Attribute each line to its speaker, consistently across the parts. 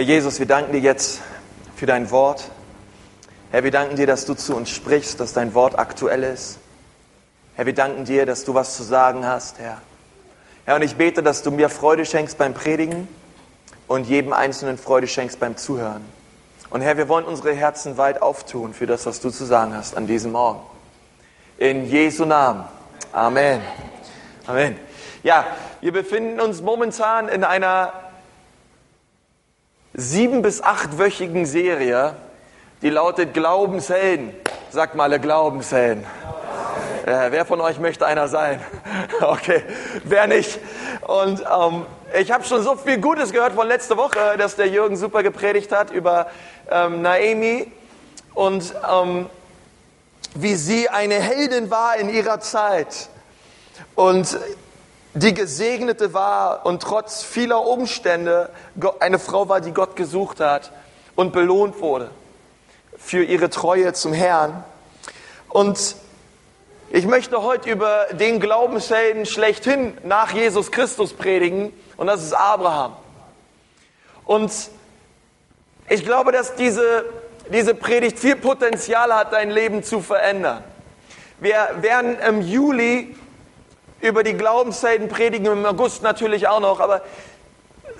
Speaker 1: Herr Jesus, wir danken dir jetzt für dein Wort. Herr, wir danken dir, dass du zu uns sprichst, dass dein Wort aktuell ist. Herr, wir danken dir, dass du was zu sagen hast, Herr. Herr, und ich bete, dass du mir Freude schenkst beim Predigen und jedem Einzelnen Freude schenkst beim Zuhören. Und Herr, wir wollen unsere Herzen weit auftun für das, was du zu sagen hast an diesem Morgen. In Jesu Namen. Amen. Amen. Ja, wir befinden uns momentan in einer sieben- bis achtwöchigen Serie, die lautet Glaubenshelden. Sagt mal alle Glaubenshelden. Äh, wer von euch möchte einer sein? okay, wer nicht? Und ähm, ich habe schon so viel Gutes gehört von letzter Woche, dass der Jürgen super gepredigt hat über ähm, Naomi und ähm, wie sie eine Heldin war in ihrer Zeit und die Gesegnete war und trotz vieler Umstände eine Frau war, die Gott gesucht hat und belohnt wurde für ihre Treue zum Herrn. Und ich möchte heute über den Glaubenshelden schlechthin nach Jesus Christus predigen und das ist Abraham. Und ich glaube, dass diese, diese Predigt viel Potenzial hat, dein Leben zu verändern. Wir werden im Juli über die Glaubenshelden predigen, im August natürlich auch noch, aber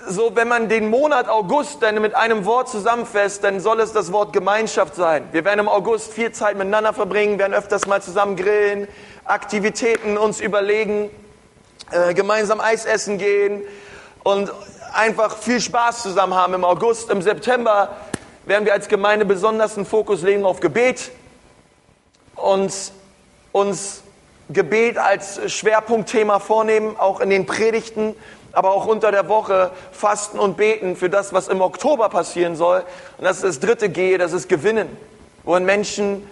Speaker 1: so, wenn man den Monat August dann mit einem Wort zusammenfasst, dann soll es das Wort Gemeinschaft sein. Wir werden im August viel Zeit miteinander verbringen, werden öfters mal zusammen grillen, Aktivitäten uns überlegen, äh, gemeinsam Eis essen gehen und einfach viel Spaß zusammen haben im August. Im September werden wir als Gemeinde besonders einen Fokus legen auf Gebet und uns Gebet als Schwerpunktthema vornehmen, auch in den Predigten, aber auch unter der Woche fasten und beten für das, was im Oktober passieren soll. Und das ist das dritte G, das ist Gewinnen, wohin Menschen,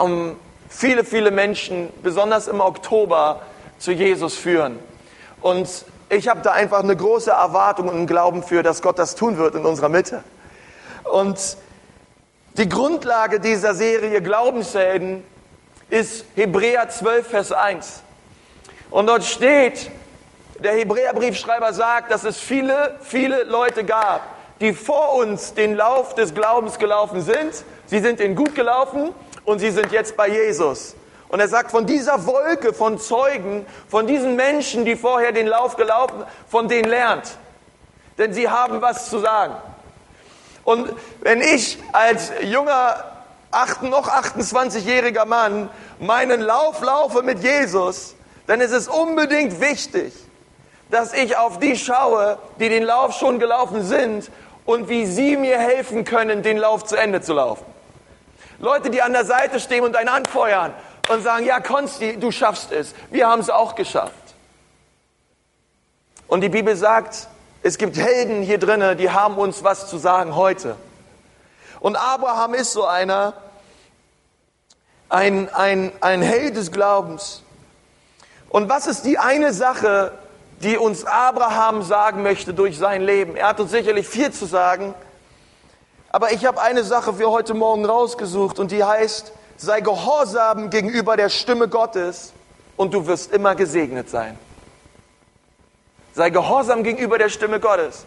Speaker 1: ähm, viele, viele Menschen, besonders im Oktober, zu Jesus führen. Und ich habe da einfach eine große Erwartung und einen Glauben für, dass Gott das tun wird in unserer Mitte. Und die Grundlage dieser Serie Glaubenshelden ist Hebräer 12, Vers 1. Und dort steht, der Hebräerbriefschreiber sagt, dass es viele, viele Leute gab, die vor uns den Lauf des Glaubens gelaufen sind. Sie sind ihn gut gelaufen und sie sind jetzt bei Jesus. Und er sagt, von dieser Wolke von Zeugen, von diesen Menschen, die vorher den Lauf gelaufen, von denen lernt. Denn sie haben was zu sagen. Und wenn ich als junger noch 28-jähriger Mann meinen Lauf laufe mit Jesus, dann ist es unbedingt wichtig, dass ich auf die schaue, die den Lauf schon gelaufen sind und wie sie mir helfen können, den Lauf zu Ende zu laufen. Leute, die an der Seite stehen und einen anfeuern und sagen, ja, Konsti, du schaffst es. Wir haben es auch geschafft. Und die Bibel sagt, es gibt Helden hier drinnen, die haben uns was zu sagen heute. Und Abraham ist so einer, ein, ein, ein Held des Glaubens. Und was ist die eine Sache, die uns Abraham sagen möchte durch sein Leben? Er hat uns sicherlich viel zu sagen, aber ich habe eine Sache für heute Morgen rausgesucht und die heißt, sei gehorsam gegenüber der Stimme Gottes und du wirst immer gesegnet sein. Sei gehorsam gegenüber der Stimme Gottes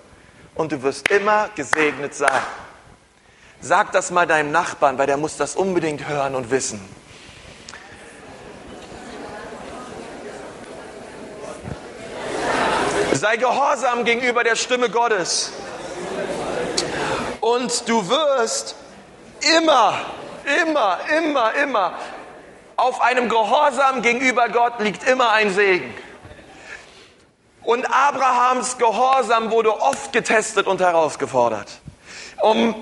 Speaker 1: und du wirst immer gesegnet sein. Sag das mal deinem Nachbarn, weil der muss das unbedingt hören und wissen. Sei gehorsam gegenüber der Stimme Gottes. Und du wirst immer, immer, immer, immer, auf einem Gehorsam gegenüber Gott liegt immer ein Segen. Und Abrahams Gehorsam wurde oft getestet und herausgefordert. Um,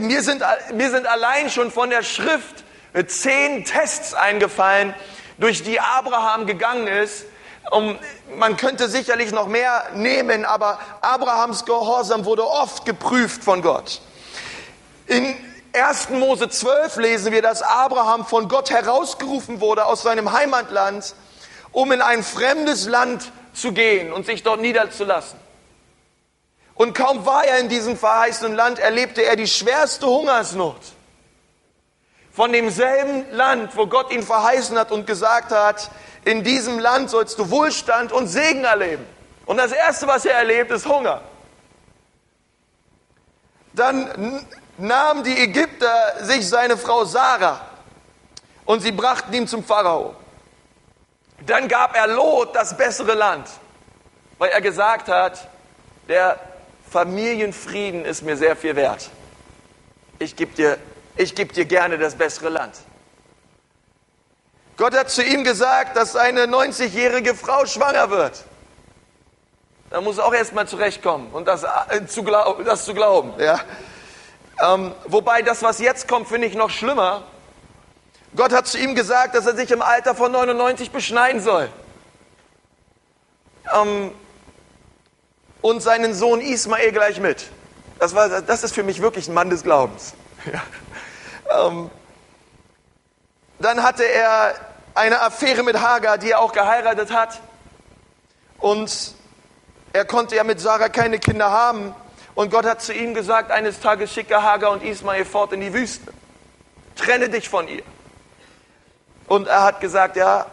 Speaker 1: mir, sind, mir sind allein schon von der Schrift zehn Tests eingefallen, durch die Abraham gegangen ist. Um, man könnte sicherlich noch mehr nehmen, aber Abrahams Gehorsam wurde oft geprüft von Gott. In 1. Mose 12 lesen wir, dass Abraham von Gott herausgerufen wurde aus seinem Heimatland, um in ein fremdes Land zu gehen und sich dort niederzulassen. Und kaum war er in diesem verheißenen Land, erlebte er die schwerste Hungersnot. Von demselben Land, wo Gott ihn verheißen hat und gesagt hat, in diesem Land sollst du Wohlstand und Segen erleben. Und das Erste, was er erlebt, ist Hunger. Dann nahmen die Ägypter sich seine Frau Sarah und sie brachten ihn zum Pharao. Dann gab er Lot das bessere Land, weil er gesagt hat, der Familienfrieden ist mir sehr viel wert. Ich gebe dir, geb dir gerne das bessere Land. Gott hat zu ihm gesagt, dass seine 90-jährige Frau schwanger wird. Da muss er auch erstmal zurechtkommen und das, äh, zu, glaub, das zu glauben. Ja. Ähm, wobei das, was jetzt kommt, finde ich noch schlimmer. Gott hat zu ihm gesagt, dass er sich im Alter von 99 beschneiden soll. Ähm, und seinen Sohn Ismael gleich mit. Das, war, das ist für mich wirklich ein Mann des Glaubens. Ja. Ähm, dann hatte er eine Affäre mit Hagar, die er auch geheiratet hat. Und er konnte ja mit Sarah keine Kinder haben. Und Gott hat zu ihm gesagt, eines Tages schicke Hagar und Ismael fort in die Wüste. Trenne dich von ihr. Und er hat gesagt, ja,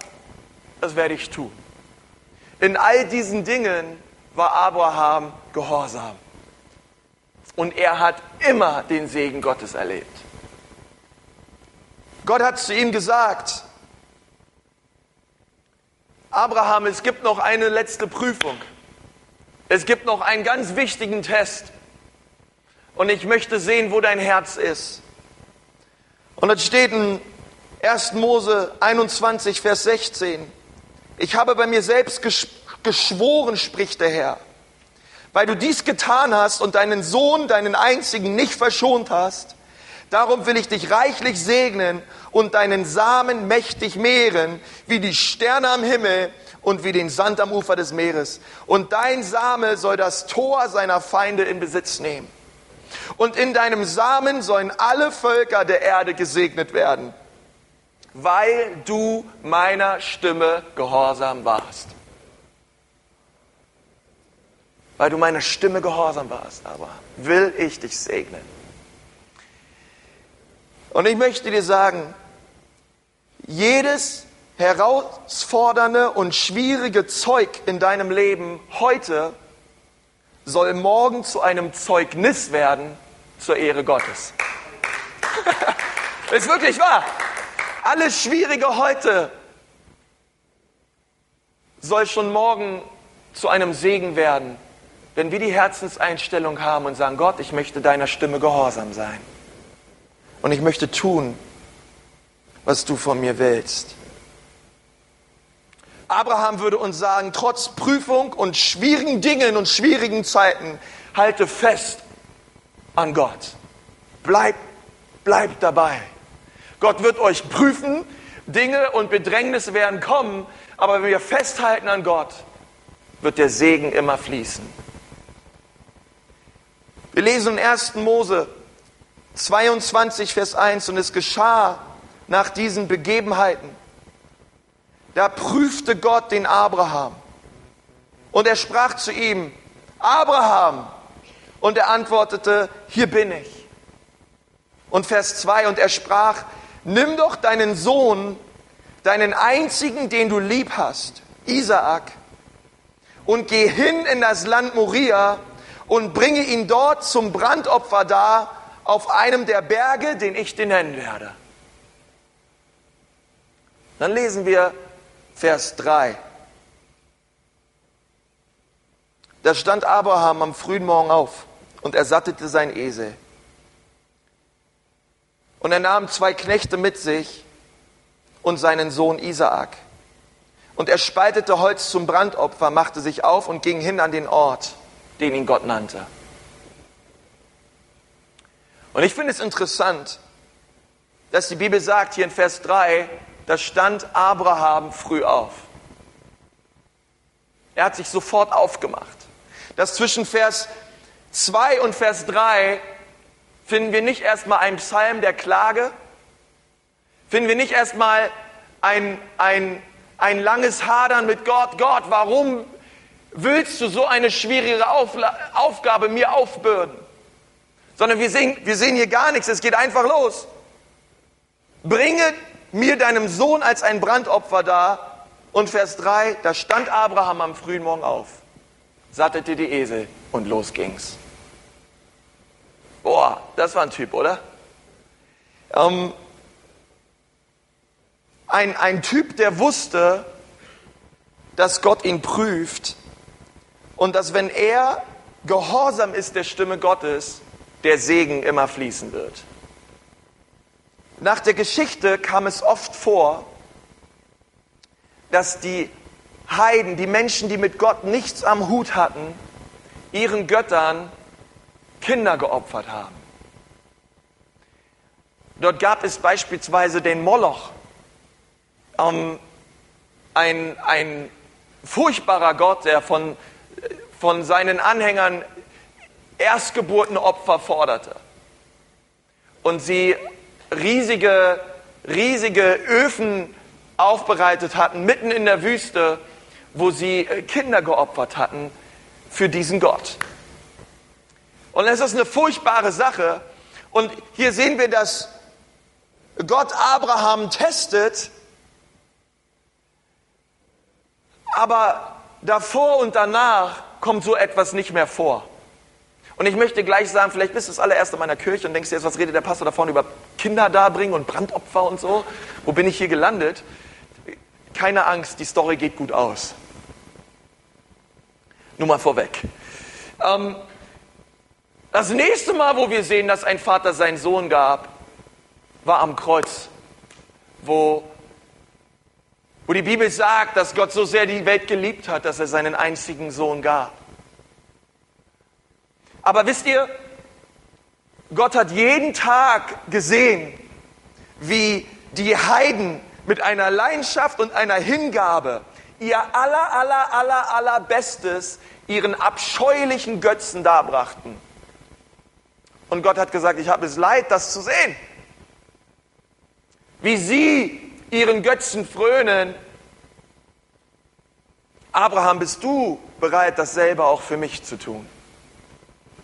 Speaker 1: das werde ich tun. In all diesen Dingen war Abraham gehorsam. Und er hat immer den Segen Gottes erlebt. Gott hat zu ihm gesagt, Abraham, es gibt noch eine letzte Prüfung. Es gibt noch einen ganz wichtigen Test. Und ich möchte sehen, wo dein Herz ist. Und es steht in 1. Mose 21, Vers 16. Ich habe bei mir selbst geschworen, spricht der Herr, weil du dies getan hast und deinen Sohn, deinen einzigen, nicht verschont hast. Darum will ich dich reichlich segnen und deinen Samen mächtig mehren, wie die Sterne am Himmel und wie den Sand am Ufer des Meeres. Und dein Same soll das Tor seiner Feinde in Besitz nehmen. Und in deinem Samen sollen alle Völker der Erde gesegnet werden, weil du meiner Stimme gehorsam warst. Weil du meiner Stimme gehorsam warst, aber will ich dich segnen. Und ich möchte dir sagen, jedes herausfordernde und schwierige Zeug in deinem Leben heute soll morgen zu einem Zeugnis werden zur Ehre Gottes. ist wirklich wahr. Alles Schwierige heute soll schon morgen zu einem Segen werden, wenn wir die Herzenseinstellung haben und sagen, Gott, ich möchte deiner Stimme gehorsam sein. Und ich möchte tun, was du von mir willst. Abraham würde uns sagen, trotz Prüfung und schwierigen Dingen und schwierigen Zeiten, halte fest an Gott. Bleib, bleib dabei. Gott wird euch prüfen, Dinge und Bedrängnisse werden kommen, aber wenn wir festhalten an Gott, wird der Segen immer fließen. Wir lesen in 1. Mose 22, Vers 1, und es geschah nach diesen Begebenheiten, da prüfte Gott den Abraham. Und er sprach zu ihm, Abraham. Und er antwortete, hier bin ich. Und Vers 2, und er sprach, nimm doch deinen Sohn, deinen einzigen, den du lieb hast, Isaak, und geh hin in das Land Moria und bringe ihn dort zum Brandopfer dar auf einem der Berge, den ich dir nennen werde. Dann lesen wir Vers 3. Da stand Abraham am frühen Morgen auf und er sattete sein Esel. Und er nahm zwei Knechte mit sich und seinen Sohn Isaak. Und er spaltete Holz zum Brandopfer, machte sich auf und ging hin an den Ort, den ihn Gott nannte. Und ich finde es interessant, dass die Bibel sagt hier in Vers 3, da stand Abraham früh auf. Er hat sich sofort aufgemacht. Das zwischen Vers 2 und Vers 3 finden wir nicht erstmal einen Psalm der Klage, finden wir nicht erstmal ein, ein, ein langes Hadern mit Gott. Gott, warum willst du so eine schwierige Aufla Aufgabe mir aufbürden? Sondern wir sehen, wir sehen hier gar nichts, es geht einfach los. Bringe mir deinem Sohn als ein Brandopfer dar. Und Vers 3, da stand Abraham am frühen Morgen auf, sattete die Esel und los ging's. Boah, das war ein Typ, oder? Ähm, ein, ein Typ, der wusste, dass Gott ihn prüft und dass wenn er gehorsam ist der Stimme Gottes, der Segen immer fließen wird. Nach der Geschichte kam es oft vor, dass die Heiden, die Menschen, die mit Gott nichts am Hut hatten, ihren Göttern Kinder geopfert haben. Dort gab es beispielsweise den Moloch, ähm, ein, ein furchtbarer Gott, der von, von seinen Anhängern Erstgeburtenopfer forderte. Und sie riesige, riesige Öfen aufbereitet hatten, mitten in der Wüste, wo sie äh, Kinder geopfert hatten für diesen Gott. Und es ist eine furchtbare Sache. Und hier sehen wir, dass Gott Abraham testet, aber davor und danach kommt so etwas nicht mehr vor. Und ich möchte gleich sagen, vielleicht bist du das allererste in meiner Kirche und denkst dir jetzt, was redet der Pastor da vorne über Kinder darbringen und Brandopfer und so? Wo bin ich hier gelandet? Keine Angst, die Story geht gut aus. Nur mal vorweg. Ähm, das nächste Mal, wo wir sehen, dass ein Vater seinen Sohn gab, war am Kreuz, wo, wo die Bibel sagt, dass Gott so sehr die Welt geliebt hat, dass er seinen einzigen Sohn gab. Aber wisst ihr, Gott hat jeden Tag gesehen, wie die Heiden mit einer Leidenschaft und einer Hingabe ihr aller, aller, aller, aller Bestes ihren abscheulichen Götzen darbrachten. Und Gott hat gesagt, ich habe es leid, das zu sehen. Wie sie ihren Götzen frönen. Abraham, bist du bereit, dasselbe auch für mich zu tun?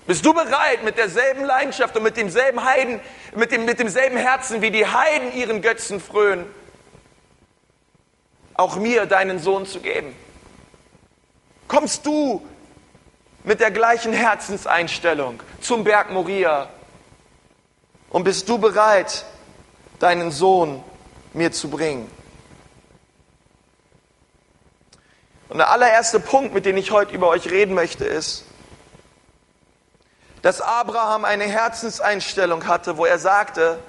Speaker 1: Bist du bereit, mit derselben Leidenschaft und mit demselben Heiden, mit, dem, mit demselben Herzen, wie die Heiden ihren Götzen frönen, auch mir deinen Sohn zu geben? Kommst du mit der gleichen Herzenseinstellung zum Berg Moria und bist du bereit, deinen Sohn mir zu bringen? Und der allererste Punkt, mit dem ich heute über euch reden möchte, ist, dass Abraham eine Herzenseinstellung hatte, wo er sagte,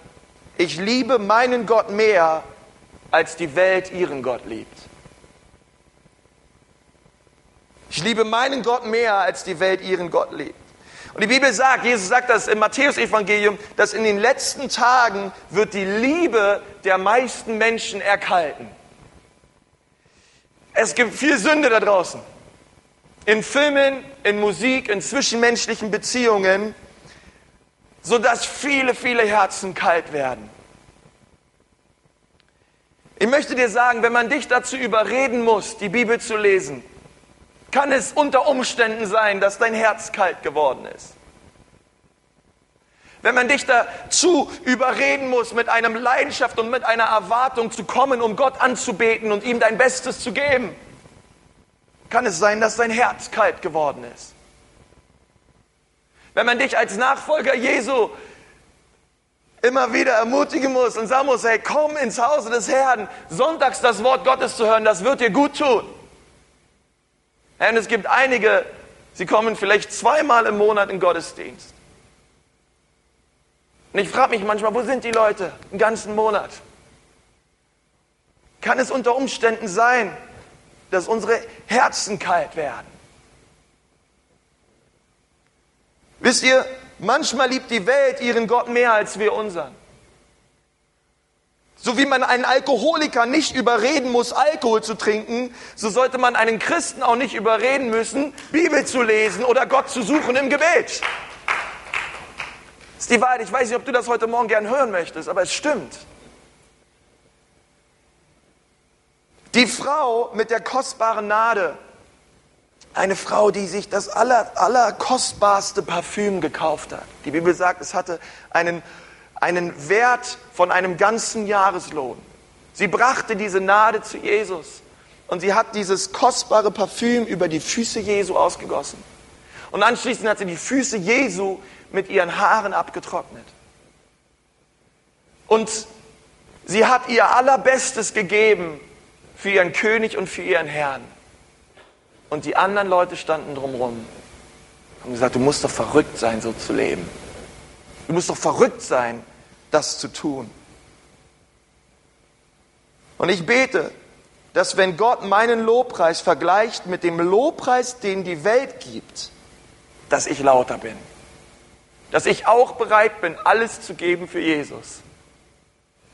Speaker 1: ich liebe meinen Gott mehr, als die Welt ihren Gott liebt. Ich liebe meinen Gott mehr, als die Welt ihren Gott liebt. Und die Bibel sagt, Jesus sagt das im Matthäusevangelium, dass in den letzten Tagen wird die Liebe der meisten Menschen erkalten. Es gibt viel Sünde da draußen in Filmen, in Musik, in zwischenmenschlichen Beziehungen, sodass viele, viele Herzen kalt werden. Ich möchte dir sagen, wenn man dich dazu überreden muss, die Bibel zu lesen, kann es unter Umständen sein, dass dein Herz kalt geworden ist. Wenn man dich dazu überreden muss, mit einem Leidenschaft und mit einer Erwartung zu kommen, um Gott anzubeten und ihm dein Bestes zu geben, kann es sein, dass dein Herz kalt geworden ist. Wenn man dich als Nachfolger Jesu immer wieder ermutigen muss und sagen muss, hey, komm ins Hause des Herrn, sonntags das Wort Gottes zu hören, das wird dir gut tun. Und es gibt einige, sie kommen vielleicht zweimal im Monat in Gottesdienst. Und ich frage mich manchmal, wo sind die Leute? Einen ganzen Monat. Kann es unter Umständen sein, dass unsere Herzen kalt werden. Wisst ihr, manchmal liebt die Welt ihren Gott mehr als wir unseren. So wie man einen Alkoholiker nicht überreden muss, Alkohol zu trinken, so sollte man einen Christen auch nicht überreden müssen, Bibel zu lesen oder Gott zu suchen im Gebet. Das ist die Wahrheit. Ich weiß nicht, ob du das heute Morgen gern hören möchtest, aber es stimmt. Die Frau mit der kostbaren Nade. Eine Frau, die sich das aller, allerkostbarste Parfüm gekauft hat. Die Bibel sagt, es hatte einen, einen Wert von einem ganzen Jahreslohn. Sie brachte diese Nade zu Jesus und sie hat dieses kostbare Parfüm über die Füße Jesu ausgegossen. Und anschließend hat sie die Füße Jesu mit ihren Haaren abgetrocknet. Und sie hat ihr allerbestes gegeben für ihren König und für ihren Herrn. Und die anderen Leute standen drumherum haben gesagt, du musst doch verrückt sein, so zu leben. Du musst doch verrückt sein, das zu tun. Und ich bete, dass wenn Gott meinen Lobpreis vergleicht mit dem Lobpreis, den die Welt gibt, dass ich lauter bin. Dass ich auch bereit bin, alles zu geben für Jesus.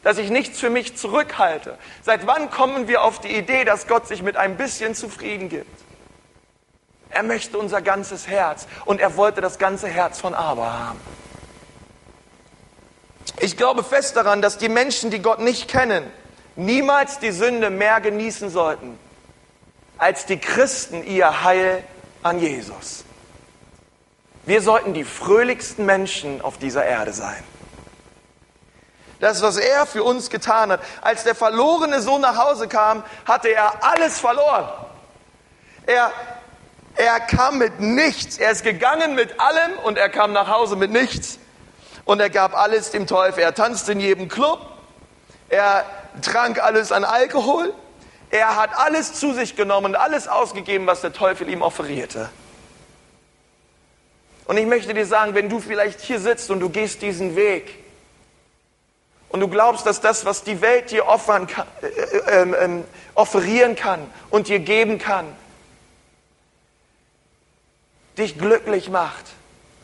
Speaker 1: Dass ich nichts für mich zurückhalte. Seit wann kommen wir auf die Idee, dass Gott sich mit ein bisschen zufrieden gibt? Er möchte unser ganzes Herz und er wollte das ganze Herz von Abraham. Ich glaube fest daran, dass die Menschen, die Gott nicht kennen, niemals die Sünde mehr genießen sollten, als die Christen ihr Heil an Jesus. Wir sollten die fröhlichsten Menschen auf dieser Erde sein. Das, was er für uns getan hat. Als der verlorene Sohn nach Hause kam, hatte er alles verloren. Er, er kam mit nichts. Er ist gegangen mit allem und er kam nach Hause mit nichts. Und er gab alles dem Teufel. Er tanzte in jedem Club. Er trank alles an Alkohol. Er hat alles zu sich genommen und alles ausgegeben, was der Teufel ihm offerierte. Und ich möchte dir sagen, wenn du vielleicht hier sitzt und du gehst diesen Weg und du glaubst, dass das, was die Welt dir offern kann, äh, äh, äh, offerieren kann und dir geben kann, dich glücklich macht,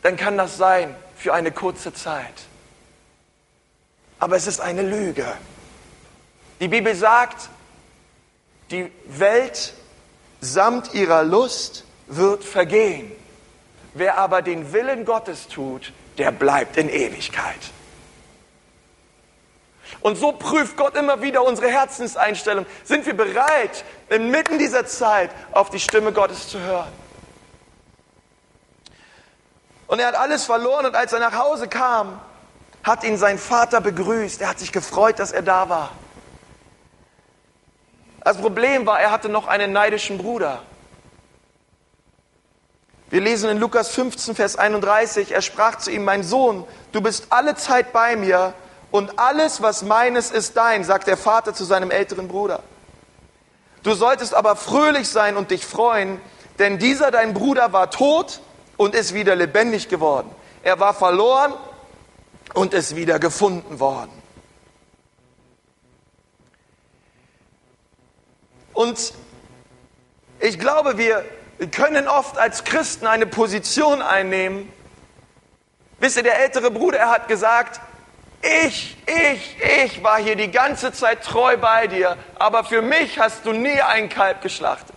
Speaker 1: dann kann das sein für eine kurze Zeit. Aber es ist eine Lüge. Die Bibel sagt, die Welt samt ihrer Lust wird vergehen. Wer aber den Willen Gottes tut, der bleibt in Ewigkeit. Und so prüft Gott immer wieder unsere Herzenseinstellung. Sind wir bereit, inmitten dieser Zeit auf die Stimme Gottes zu hören? Und er hat alles verloren und als er nach Hause kam, hat ihn sein Vater begrüßt. Er hat sich gefreut, dass er da war. Das Problem war, er hatte noch einen neidischen Bruder. Wir lesen in Lukas 15, Vers 31, er sprach zu ihm, mein Sohn, du bist alle Zeit bei mir und alles, was meines, ist dein, sagt der Vater zu seinem älteren Bruder. Du solltest aber fröhlich sein und dich freuen, denn dieser dein Bruder war tot und ist wieder lebendig geworden. Er war verloren und ist wieder gefunden worden. Und ich glaube, wir können oft als Christen eine Position einnehmen. Wisst ihr, der ältere Bruder, er hat gesagt, ich, ich, ich war hier die ganze Zeit treu bei dir, aber für mich hast du nie ein Kalb geschlachtet.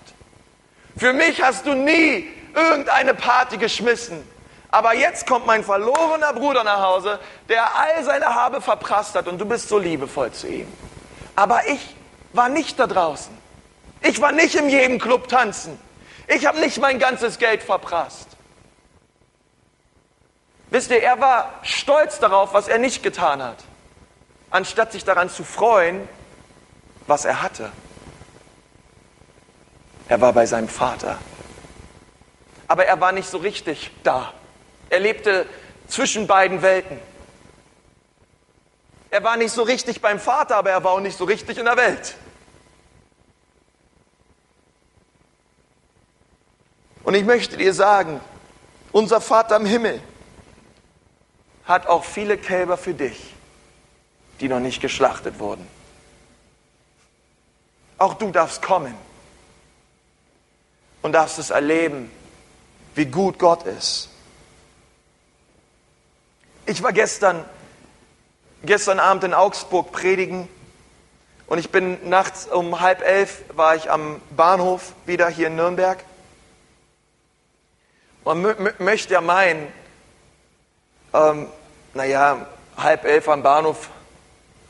Speaker 1: Für mich hast du nie irgendeine Party geschmissen. Aber jetzt kommt mein verlorener Bruder nach Hause, der all seine Habe verprasst hat und du bist so liebevoll zu ihm. Aber ich war nicht da draußen. Ich war nicht in jedem Club tanzen. Ich habe nicht mein ganzes Geld verprasst. Wisst ihr, er war stolz darauf, was er nicht getan hat, anstatt sich daran zu freuen, was er hatte. Er war bei seinem Vater aber er war nicht so richtig da. Er lebte zwischen beiden Welten. Er war nicht so richtig beim Vater, aber er war auch nicht so richtig in der Welt. Und ich möchte dir sagen, unser Vater im Himmel hat auch viele Kälber für dich, die noch nicht geschlachtet wurden. Auch du darfst kommen und darfst es erleben, wie gut Gott ist. Ich war gestern, gestern Abend in Augsburg predigen und ich bin nachts um halb elf war ich am Bahnhof wieder hier in Nürnberg. Man möchte ja meinen, ähm, naja, halb elf am Bahnhof,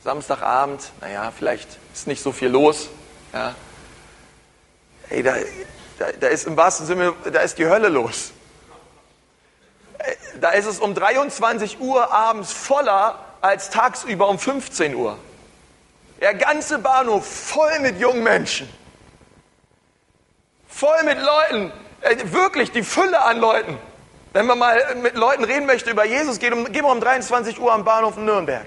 Speaker 1: Samstagabend, naja, vielleicht ist nicht so viel los. Ja. Ey, da, da, da ist im wahrsten Sinne, da ist die Hölle los. Da ist es um 23 Uhr abends voller als tagsüber um 15 Uhr. Der ganze Bahnhof voll mit jungen Menschen. Voll mit Leuten. Äh, wirklich die Fülle an Leuten. Wenn man mal mit Leuten reden möchte über Jesus, geht um, gehen wir um 23 Uhr am Bahnhof in Nürnberg.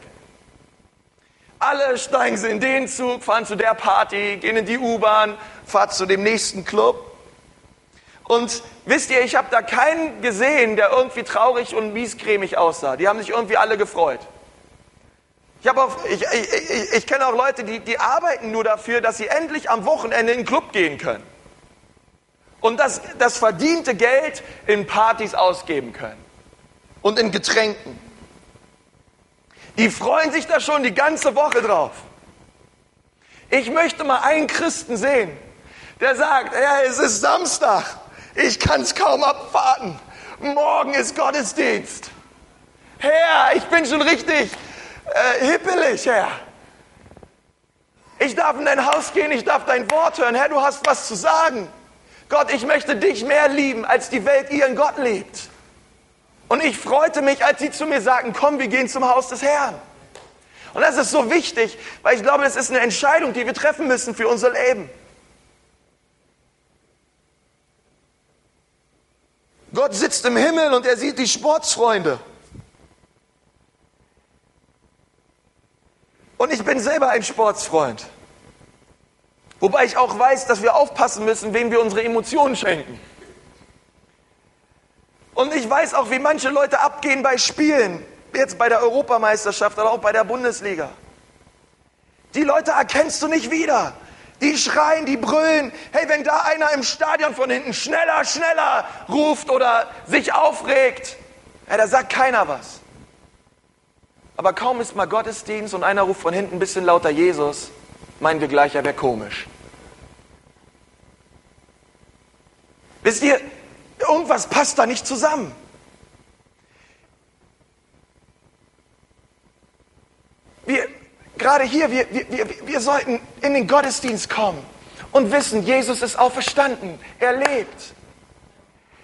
Speaker 1: Alle steigen sie in den Zug, fahren zu der Party, gehen in die U-Bahn, fahren zu dem nächsten Club. Und wisst ihr, ich habe da keinen gesehen, der irgendwie traurig und miescremig aussah. Die haben sich irgendwie alle gefreut. Ich, ich, ich, ich kenne auch Leute, die, die arbeiten nur dafür, dass sie endlich am Wochenende in den Club gehen können. Und das, das verdiente Geld in Partys ausgeben können. Und in Getränken. Die freuen sich da schon die ganze Woche drauf. Ich möchte mal einen Christen sehen, der sagt, ja, es ist Samstag, ich kann es kaum abwarten. Morgen ist Gottesdienst. Herr, ich bin schon richtig äh, hippelig, Herr. Ich darf in dein Haus gehen, ich darf dein Wort hören. Herr, du hast was zu sagen. Gott, ich möchte dich mehr lieben, als die Welt ihren Gott liebt. Und ich freute mich, als sie zu mir sagten, komm, wir gehen zum Haus des Herrn. Und das ist so wichtig, weil ich glaube, es ist eine Entscheidung, die wir treffen müssen für unser Leben. Gott sitzt im Himmel und er sieht die Sportsfreunde. Und ich bin selber ein Sportsfreund. Wobei ich auch weiß, dass wir aufpassen müssen, wem wir unsere Emotionen schenken. Und ich weiß auch, wie manche Leute abgehen bei Spielen, jetzt bei der Europameisterschaft, aber auch bei der Bundesliga. Die Leute erkennst du nicht wieder. Die schreien, die brüllen. Hey, wenn da einer im Stadion von hinten schneller, schneller ruft oder sich aufregt, ja, da sagt keiner was. Aber kaum ist mal Gottesdienst und einer ruft von hinten ein bisschen lauter Jesus, meinen wir gleich, er wäre komisch. Wisst ihr, irgendwas passt da nicht zusammen. Wir, gerade hier, wir, wir, wir sollten in den Gottesdienst kommen und wissen, Jesus ist auferstanden, er lebt.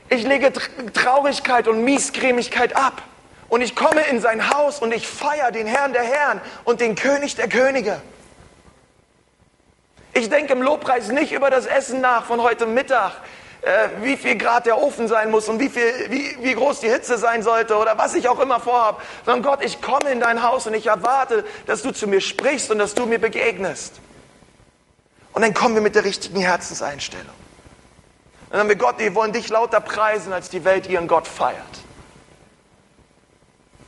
Speaker 1: Ich lege Traurigkeit und Miesgrämigkeit ab. Und ich komme in sein Haus und ich feiere den Herrn der Herren und den König der Könige. Ich denke im Lobpreis nicht über das Essen nach von heute Mittag, äh, wie viel Grad der Ofen sein muss und wie, viel, wie, wie groß die Hitze sein sollte oder was ich auch immer vorhabe, sondern Gott, ich komme in dein Haus und ich erwarte, dass du zu mir sprichst und dass du mir begegnest. Und dann kommen wir mit der richtigen Herzenseinstellung. Dann haben wir Gott, wir wollen dich lauter preisen, als die Welt ihren Gott feiert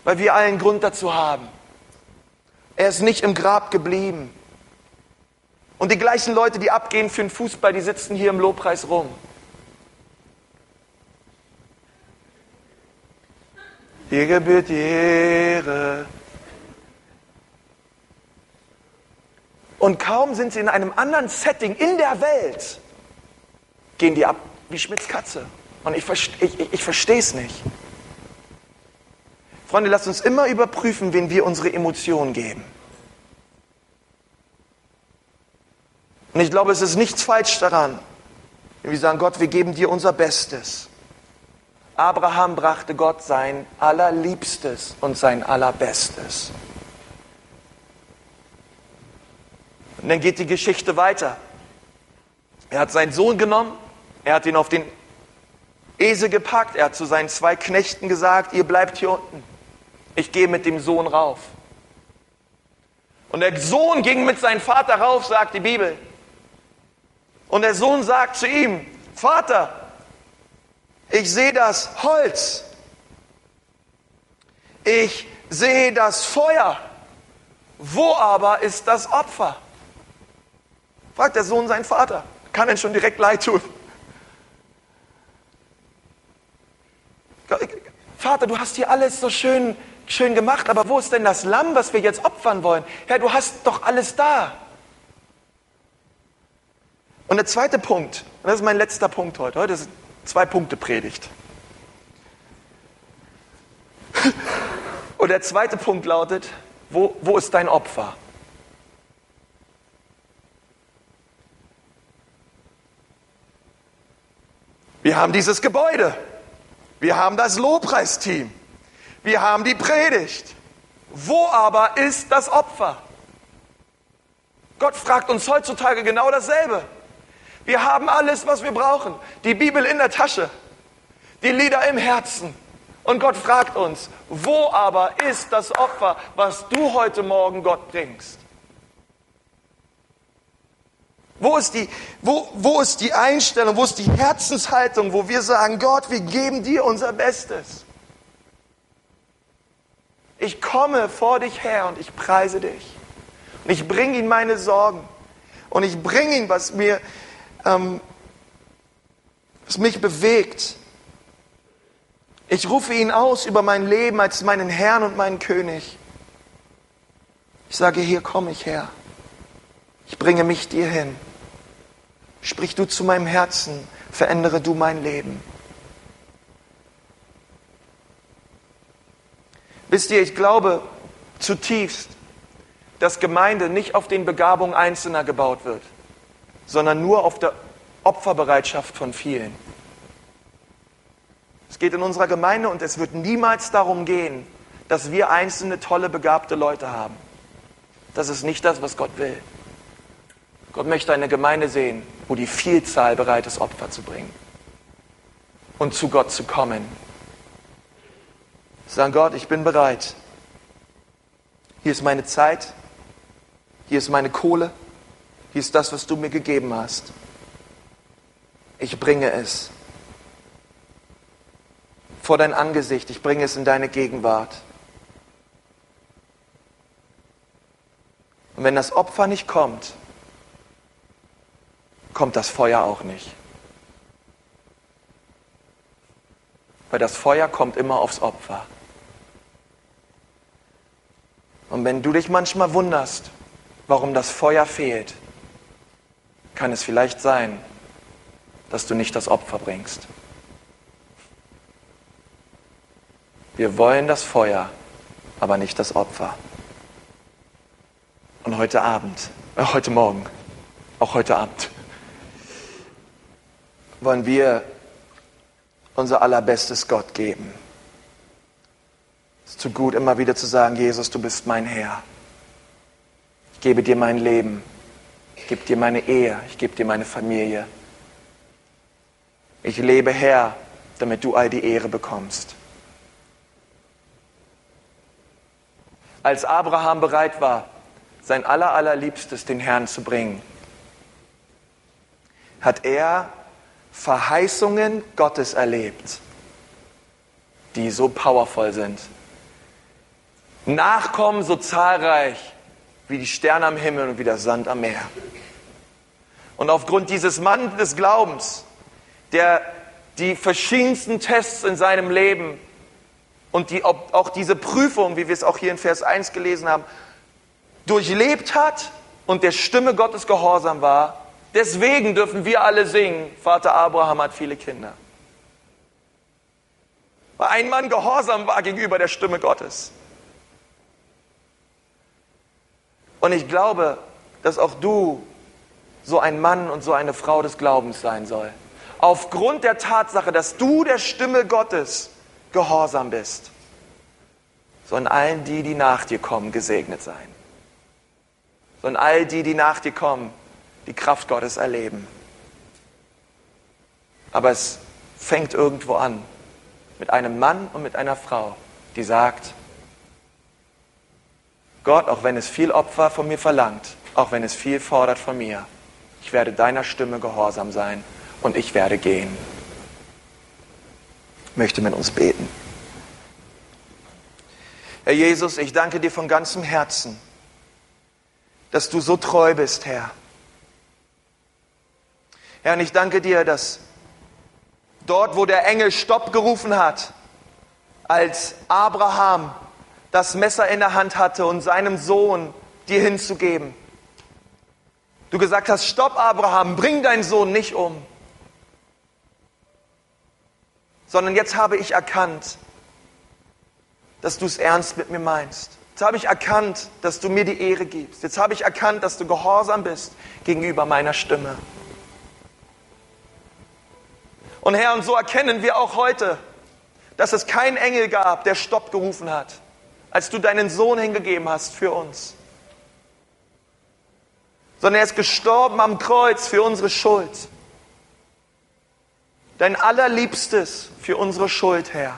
Speaker 1: weil wir allen Grund dazu haben. Er ist nicht im Grab geblieben. Und die gleichen Leute, die abgehen für den Fußball, die sitzen hier im Lobpreis rum. Dir gebührt die Ehre. Und kaum sind sie in einem anderen Setting in der Welt, gehen die ab wie Schmitz Katze. Und ich, ich, ich, ich verstehe es nicht. Freunde, lasst uns immer überprüfen, wen wir unsere Emotionen geben. Und ich glaube, es ist nichts falsch daran, wenn wir sagen, Gott, wir geben dir unser Bestes. Abraham brachte Gott sein Allerliebstes und sein Allerbestes. Und dann geht die Geschichte weiter. Er hat seinen Sohn genommen, er hat ihn auf den Esel gepackt, er hat zu seinen zwei Knechten gesagt, ihr bleibt hier unten ich gehe mit dem Sohn rauf. Und der Sohn ging mit seinem Vater rauf, sagt die Bibel. Und der Sohn sagt zu ihm, Vater, ich sehe das Holz. Ich sehe das Feuer. Wo aber ist das Opfer? Fragt der Sohn seinen Vater. Kann ihn schon direkt leid tun. Vater, du hast hier alles so schön schön gemacht, aber wo ist denn das Lamm, was wir jetzt opfern wollen? Herr, du hast doch alles da. Und der zweite Punkt, und das ist mein letzter Punkt heute, heute ist zwei Punkte Predigt. Und der zweite Punkt lautet, wo, wo ist dein Opfer? Wir haben dieses Gebäude. Wir haben das Lobpreisteam. Wir haben die Predigt. Wo aber ist das Opfer? Gott fragt uns heutzutage genau dasselbe. Wir haben alles, was wir brauchen. Die Bibel in der Tasche. die Lieder im Herzen. Und Gott fragt uns, wo aber ist das Opfer, was du heute Morgen Gott bringst? Wo ist, die, wo, wo ist die Einstellung, wo ist die Herzenshaltung, wo wir sagen, Gott, wir geben dir unser Bestes. Ich komme vor dich her und ich preise dich. Und ich bringe ihm meine Sorgen. Und ich bringe ihm, was mir, ähm, was mich bewegt. Ich rufe ihn aus über mein Leben als meinen Herrn und meinen König. Ich sage, hier komme ich her. Ich bringe mich dir hin. Sprich du zu meinem Herzen, verändere du mein Leben. Wisst ihr, ich glaube zutiefst, dass Gemeinde nicht auf den Begabungen Einzelner gebaut wird, sondern nur auf der Opferbereitschaft von vielen. Es geht in unserer Gemeinde und es wird niemals darum gehen, dass wir einzelne tolle, begabte Leute haben. Das ist nicht das, was Gott will. Gott möchte eine Gemeinde sehen, wo die Vielzahl bereit ist, Opfer zu bringen und zu Gott zu kommen. Sagen Gott, ich bin bereit. Hier ist meine Zeit, hier ist meine Kohle, hier ist das, was du mir gegeben hast. Ich bringe es vor dein Angesicht, ich bringe es in deine Gegenwart. Und wenn das Opfer nicht kommt, kommt das Feuer auch nicht. Weil das Feuer kommt immer aufs Opfer. Und wenn du dich manchmal wunderst, warum das Feuer fehlt, kann es vielleicht sein, dass du nicht das Opfer bringst. Wir wollen das Feuer, aber nicht das Opfer. Und heute Abend, äh, heute Morgen, auch heute Abend, wollen wir unser allerbestes Gott geben. Es ist zu gut, immer wieder zu sagen, Jesus, du bist mein Herr. Ich gebe dir mein Leben. Ich gebe dir meine Ehe. Ich gebe dir meine Familie. Ich lebe Herr, damit du all die Ehre bekommst. Als Abraham bereit war, sein allerallerliebstes den Herrn zu bringen, hat er Verheißungen Gottes erlebt, die so powerful sind. Nachkommen so zahlreich wie die Sterne am Himmel und wie der Sand am Meer. Und aufgrund dieses Mann des Glaubens, der die verschiedensten Tests in seinem Leben und die, auch diese Prüfung, wie wir es auch hier in Vers 1 gelesen haben, durchlebt hat und der Stimme Gottes gehorsam war, Deswegen dürfen wir alle singen, Vater Abraham hat viele Kinder. Weil ein Mann gehorsam war gegenüber der Stimme Gottes. Und ich glaube, dass auch du so ein Mann und so eine Frau des Glaubens sein soll. Aufgrund der Tatsache, dass du der Stimme Gottes gehorsam bist, sollen allen die, die nach dir kommen, gesegnet sein. Sollen all die, die nach dir kommen, die Kraft Gottes erleben. Aber es fängt irgendwo an mit einem Mann und mit einer Frau, die sagt, Gott, auch wenn es viel Opfer von mir verlangt, auch wenn es viel fordert von mir, ich werde deiner Stimme gehorsam sein und ich werde gehen. Ich möchte mit uns beten. Herr Jesus, ich danke dir von ganzem Herzen, dass du so treu bist, Herr. Herr, und ich danke dir, dass dort, wo der Engel Stopp gerufen hat, als Abraham das Messer in der Hand hatte und seinem Sohn dir hinzugeben, du gesagt hast, Stopp, Abraham, bring deinen Sohn nicht um, sondern jetzt habe ich erkannt, dass du es ernst mit mir meinst. Jetzt habe ich erkannt, dass du mir die Ehre gibst. Jetzt habe ich erkannt, dass du gehorsam bist gegenüber meiner Stimme. Und Herr, und so erkennen wir auch heute, dass es keinen Engel gab, der Stopp gerufen hat, als du deinen Sohn hingegeben hast für uns. Sondern er ist gestorben am Kreuz für unsere Schuld. dein allerliebstes für unsere Schuld, Herr.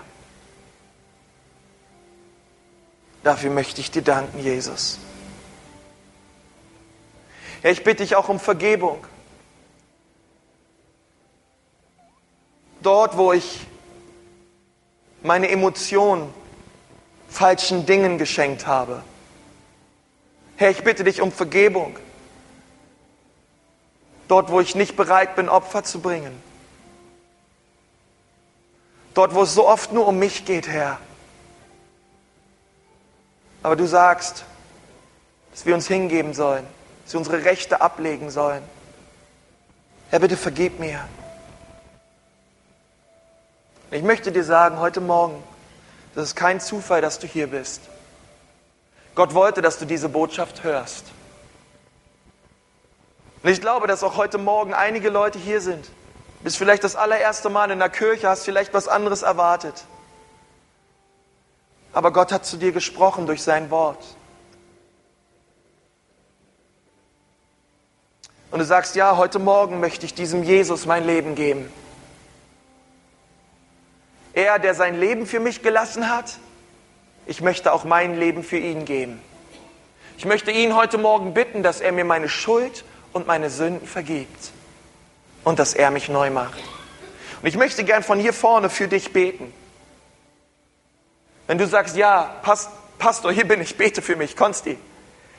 Speaker 1: Dafür möchte ich dir danken, Jesus. Herr, ich bitte dich auch um Vergebung. Dort, wo ich meine Emotionen falschen Dingen geschenkt habe. Herr, ich bitte dich um Vergebung. Dort, wo ich nicht bereit bin, Opfer zu bringen. Dort, wo es so oft nur um mich geht, Herr. Aber du sagst, dass wir uns hingeben sollen, dass wir unsere Rechte ablegen sollen. Herr, bitte vergib mir. Ich möchte dir sagen, heute Morgen, das ist kein Zufall, dass du hier bist. Gott wollte, dass du diese Botschaft hörst. Und ich glaube, dass auch heute Morgen einige Leute hier sind. Du bist vielleicht das allererste Mal in der Kirche, hast vielleicht was anderes erwartet. Aber Gott hat zu dir gesprochen durch sein Wort. Und du sagst, ja, heute Morgen möchte ich diesem Jesus mein Leben geben. Er, der sein Leben für mich gelassen hat, ich möchte auch mein Leben für ihn geben. Ich möchte ihn heute Morgen bitten, dass er mir meine Schuld und meine Sünden vergibt und dass er mich neu macht. Und ich möchte gern von hier vorne für dich beten. Wenn du sagst, ja, Pastor, hier bin ich, bete für mich, Konsti.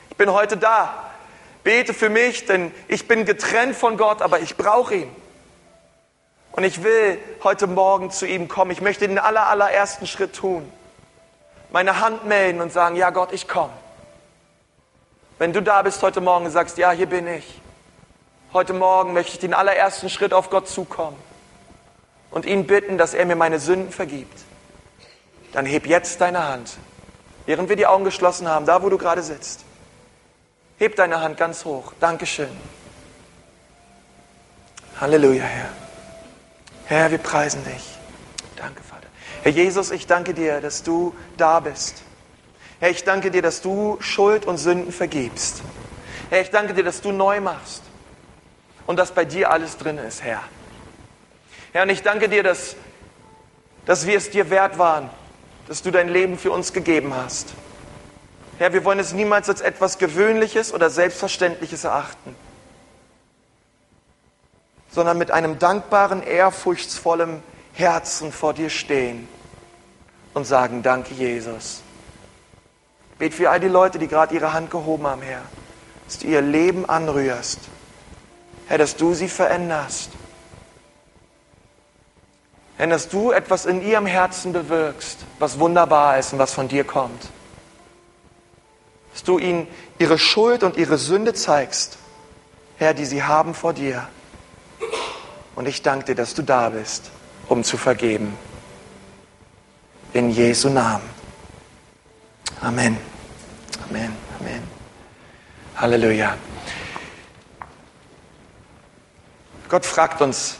Speaker 1: Ich bin heute da. Bete für mich, denn ich bin getrennt von Gott, aber ich brauche ihn. Und ich will heute Morgen zu ihm kommen. Ich möchte den aller, allerersten Schritt tun. Meine Hand melden und sagen, ja Gott, ich komme. Wenn du da bist heute Morgen und sagst, ja, hier bin ich. Heute Morgen möchte ich den allerersten Schritt auf Gott zukommen und ihn bitten, dass er mir meine Sünden vergibt. Dann heb jetzt deine Hand, während wir die Augen geschlossen haben, da wo du gerade sitzt. Heb deine Hand ganz hoch. Dankeschön. Halleluja, Herr. Herr, wir preisen dich. Danke, Vater. Herr Jesus, ich danke dir, dass du da bist. Herr, ich danke dir, dass du Schuld und Sünden vergibst. Herr, ich danke dir, dass du neu machst und dass bei dir alles drin ist, Herr. Herr, und ich danke dir, dass, dass wir es dir wert waren, dass du dein Leben für uns gegeben hast. Herr, wir wollen es niemals als etwas Gewöhnliches oder Selbstverständliches erachten sondern mit einem dankbaren, ehrfurchtsvollen Herzen vor dir stehen und sagen, danke Jesus. Bet für all die Leute, die gerade ihre Hand gehoben haben, Herr, dass du ihr Leben anrührst. Herr, dass du sie veränderst. Herr, dass du etwas in ihrem Herzen bewirkst, was wunderbar ist und was von dir kommt. Dass du ihnen ihre Schuld und ihre Sünde zeigst, Herr, die sie haben vor dir. Und ich danke dir, dass du da bist, um zu vergeben. In Jesu Namen. Amen. Amen. Amen. Halleluja. Gott fragt uns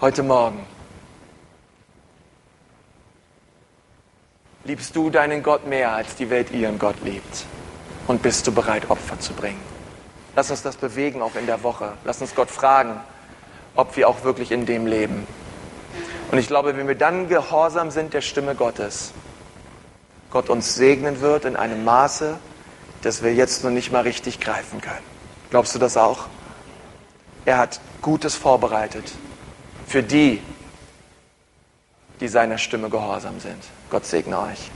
Speaker 1: heute Morgen, liebst du deinen Gott mehr, als die Welt ihren Gott liebt? Und bist du bereit, Opfer zu bringen? Lass uns das bewegen auch in der Woche. Lass uns Gott fragen, ob wir auch wirklich in dem leben. Und ich glaube, wenn wir dann gehorsam sind der Stimme Gottes, Gott uns segnen wird in einem Maße, das wir jetzt noch nicht mal richtig greifen können. Glaubst du das auch? Er hat Gutes vorbereitet für die, die seiner Stimme gehorsam sind. Gott segne euch.